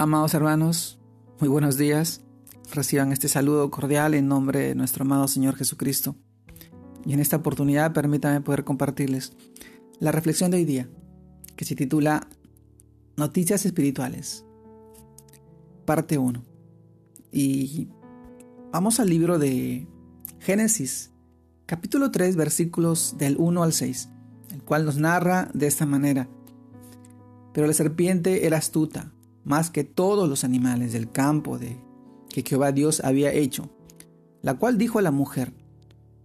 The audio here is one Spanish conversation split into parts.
Amados hermanos, muy buenos días. Reciban este saludo cordial en nombre de nuestro amado Señor Jesucristo. Y en esta oportunidad permítanme poder compartirles la reflexión de hoy día, que se titula Noticias Espirituales, parte 1. Y vamos al libro de Génesis, capítulo 3, versículos del 1 al 6, el cual nos narra de esta manera. Pero la serpiente era astuta más que todos los animales del campo de que Jehová Dios había hecho, la cual dijo a la mujer,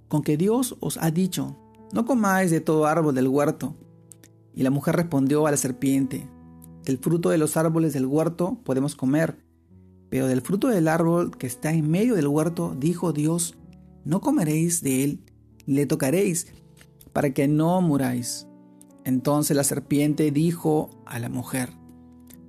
con que Dios os ha dicho, no comáis de todo árbol del huerto. Y la mujer respondió a la serpiente, del fruto de los árboles del huerto podemos comer, pero del fruto del árbol que está en medio del huerto, dijo Dios, no comeréis de él, le tocaréis, para que no muráis. Entonces la serpiente dijo a la mujer,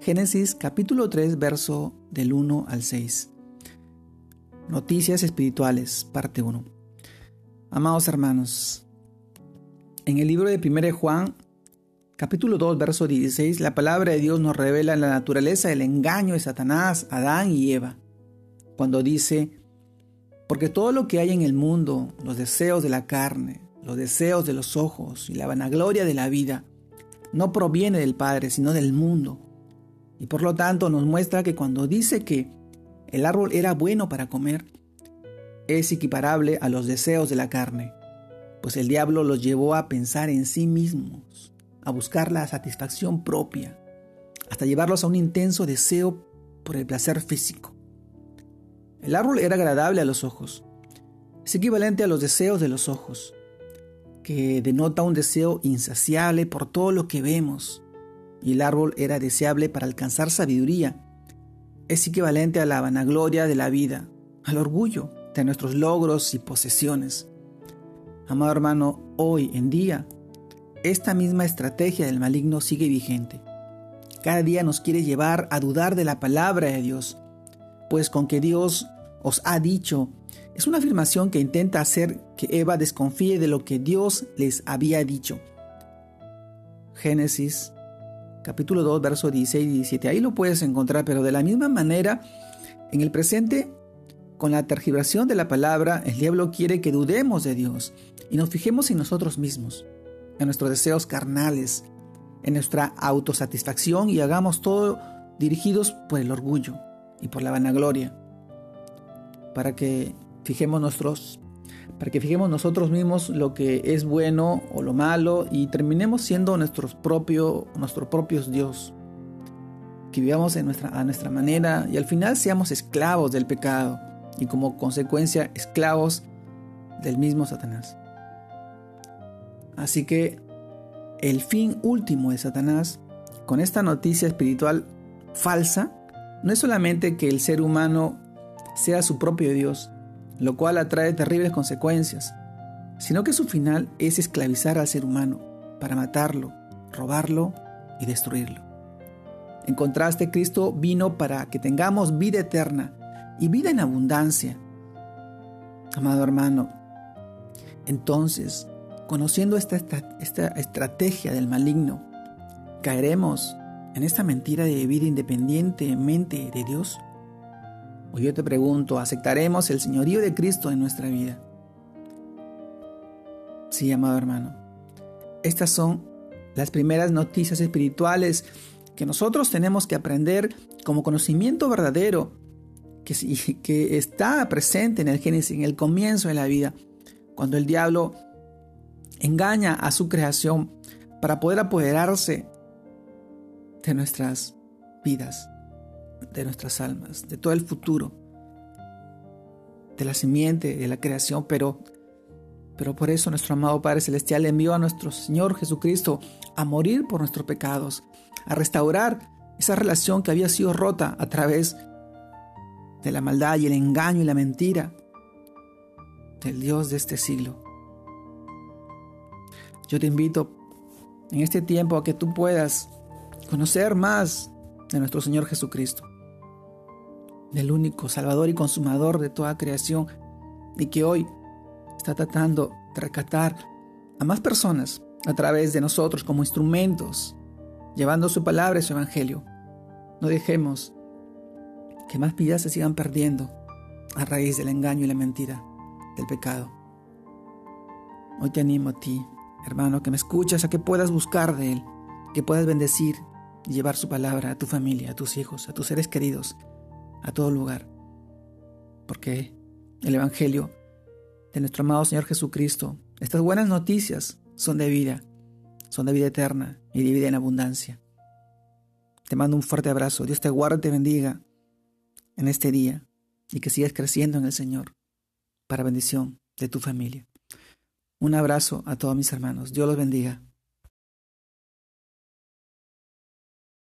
Génesis capítulo 3, verso del 1 al 6. Noticias espirituales, parte 1. Amados hermanos, en el libro de 1 Juan, capítulo 2, verso 16, la palabra de Dios nos revela la naturaleza del engaño de Satanás, Adán y Eva, cuando dice, porque todo lo que hay en el mundo, los deseos de la carne, los deseos de los ojos y la vanagloria de la vida, no proviene del Padre, sino del mundo y por lo tanto nos muestra que cuando dice que el árbol era bueno para comer, es equiparable a los deseos de la carne, pues el diablo los llevó a pensar en sí mismos, a buscar la satisfacción propia, hasta llevarlos a un intenso deseo por el placer físico. El árbol era agradable a los ojos, es equivalente a los deseos de los ojos, que denota un deseo insaciable por todo lo que vemos, y el árbol era deseable para alcanzar sabiduría. Es equivalente a la vanagloria de la vida, al orgullo de nuestros logros y posesiones. Amado hermano, hoy en día, esta misma estrategia del maligno sigue vigente. Cada día nos quiere llevar a dudar de la palabra de Dios, pues con que Dios os ha dicho es una afirmación que intenta hacer que Eva desconfíe de lo que Dios les había dicho. Génesis capítulo 2, versos 16 y 17. Ahí lo puedes encontrar, pero de la misma manera, en el presente, con la tergiversación de la palabra, el diablo quiere que dudemos de Dios y nos fijemos en nosotros mismos, en nuestros deseos carnales, en nuestra autosatisfacción y hagamos todo dirigidos por el orgullo y por la vanagloria, para que fijemos nuestros para que fijemos nosotros mismos lo que es bueno o lo malo y terminemos siendo nuestros propios, nuestros propios Dios. Que vivamos en nuestra, a nuestra manera y al final seamos esclavos del pecado y como consecuencia esclavos del mismo Satanás. Así que el fin último de Satanás con esta noticia espiritual falsa no es solamente que el ser humano sea su propio Dios, lo cual atrae terribles consecuencias, sino que su final es esclavizar al ser humano para matarlo, robarlo y destruirlo. En contraste, Cristo vino para que tengamos vida eterna y vida en abundancia. Amado hermano, entonces, conociendo esta, esta, estrategia del maligno, ¿caeremos en esta mentira de vivir independientemente de Dios? Hoy yo te pregunto, ¿aceptaremos el señorío de Cristo en nuestra vida? Sí, amado hermano. Estas son las primeras noticias espirituales que nosotros tenemos que aprender como conocimiento verdadero que está presente en el Génesis, en el comienzo de la vida, cuando el diablo engaña a su creación para poder apoderarse de nuestras vidas de nuestras almas, de todo el futuro, de la simiente, de la creación, pero, pero por eso nuestro amado Padre Celestial envió a nuestro Señor Jesucristo a morir por nuestros pecados, a restaurar esa relación que había sido rota a través de la maldad y el engaño y la mentira del Dios de este siglo. Yo te invito en este tiempo a que tú puedas conocer más de nuestro Señor Jesucristo, del único Salvador y Consumador de toda creación, y que hoy está tratando de rescatar a más personas a través de nosotros como instrumentos, llevando su palabra y su evangelio. No dejemos que más vidas se sigan perdiendo a raíz del engaño y la mentira del pecado. Hoy te animo a ti, hermano, que me escuchas, a que puedas buscar de Él, que puedas bendecir llevar su palabra a tu familia, a tus hijos, a tus seres queridos, a todo lugar. Porque el Evangelio de nuestro amado Señor Jesucristo, estas buenas noticias son de vida, son de vida eterna y de vida en abundancia. Te mando un fuerte abrazo. Dios te guarde y te bendiga en este día y que sigas creciendo en el Señor para bendición de tu familia. Un abrazo a todos mis hermanos. Dios los bendiga.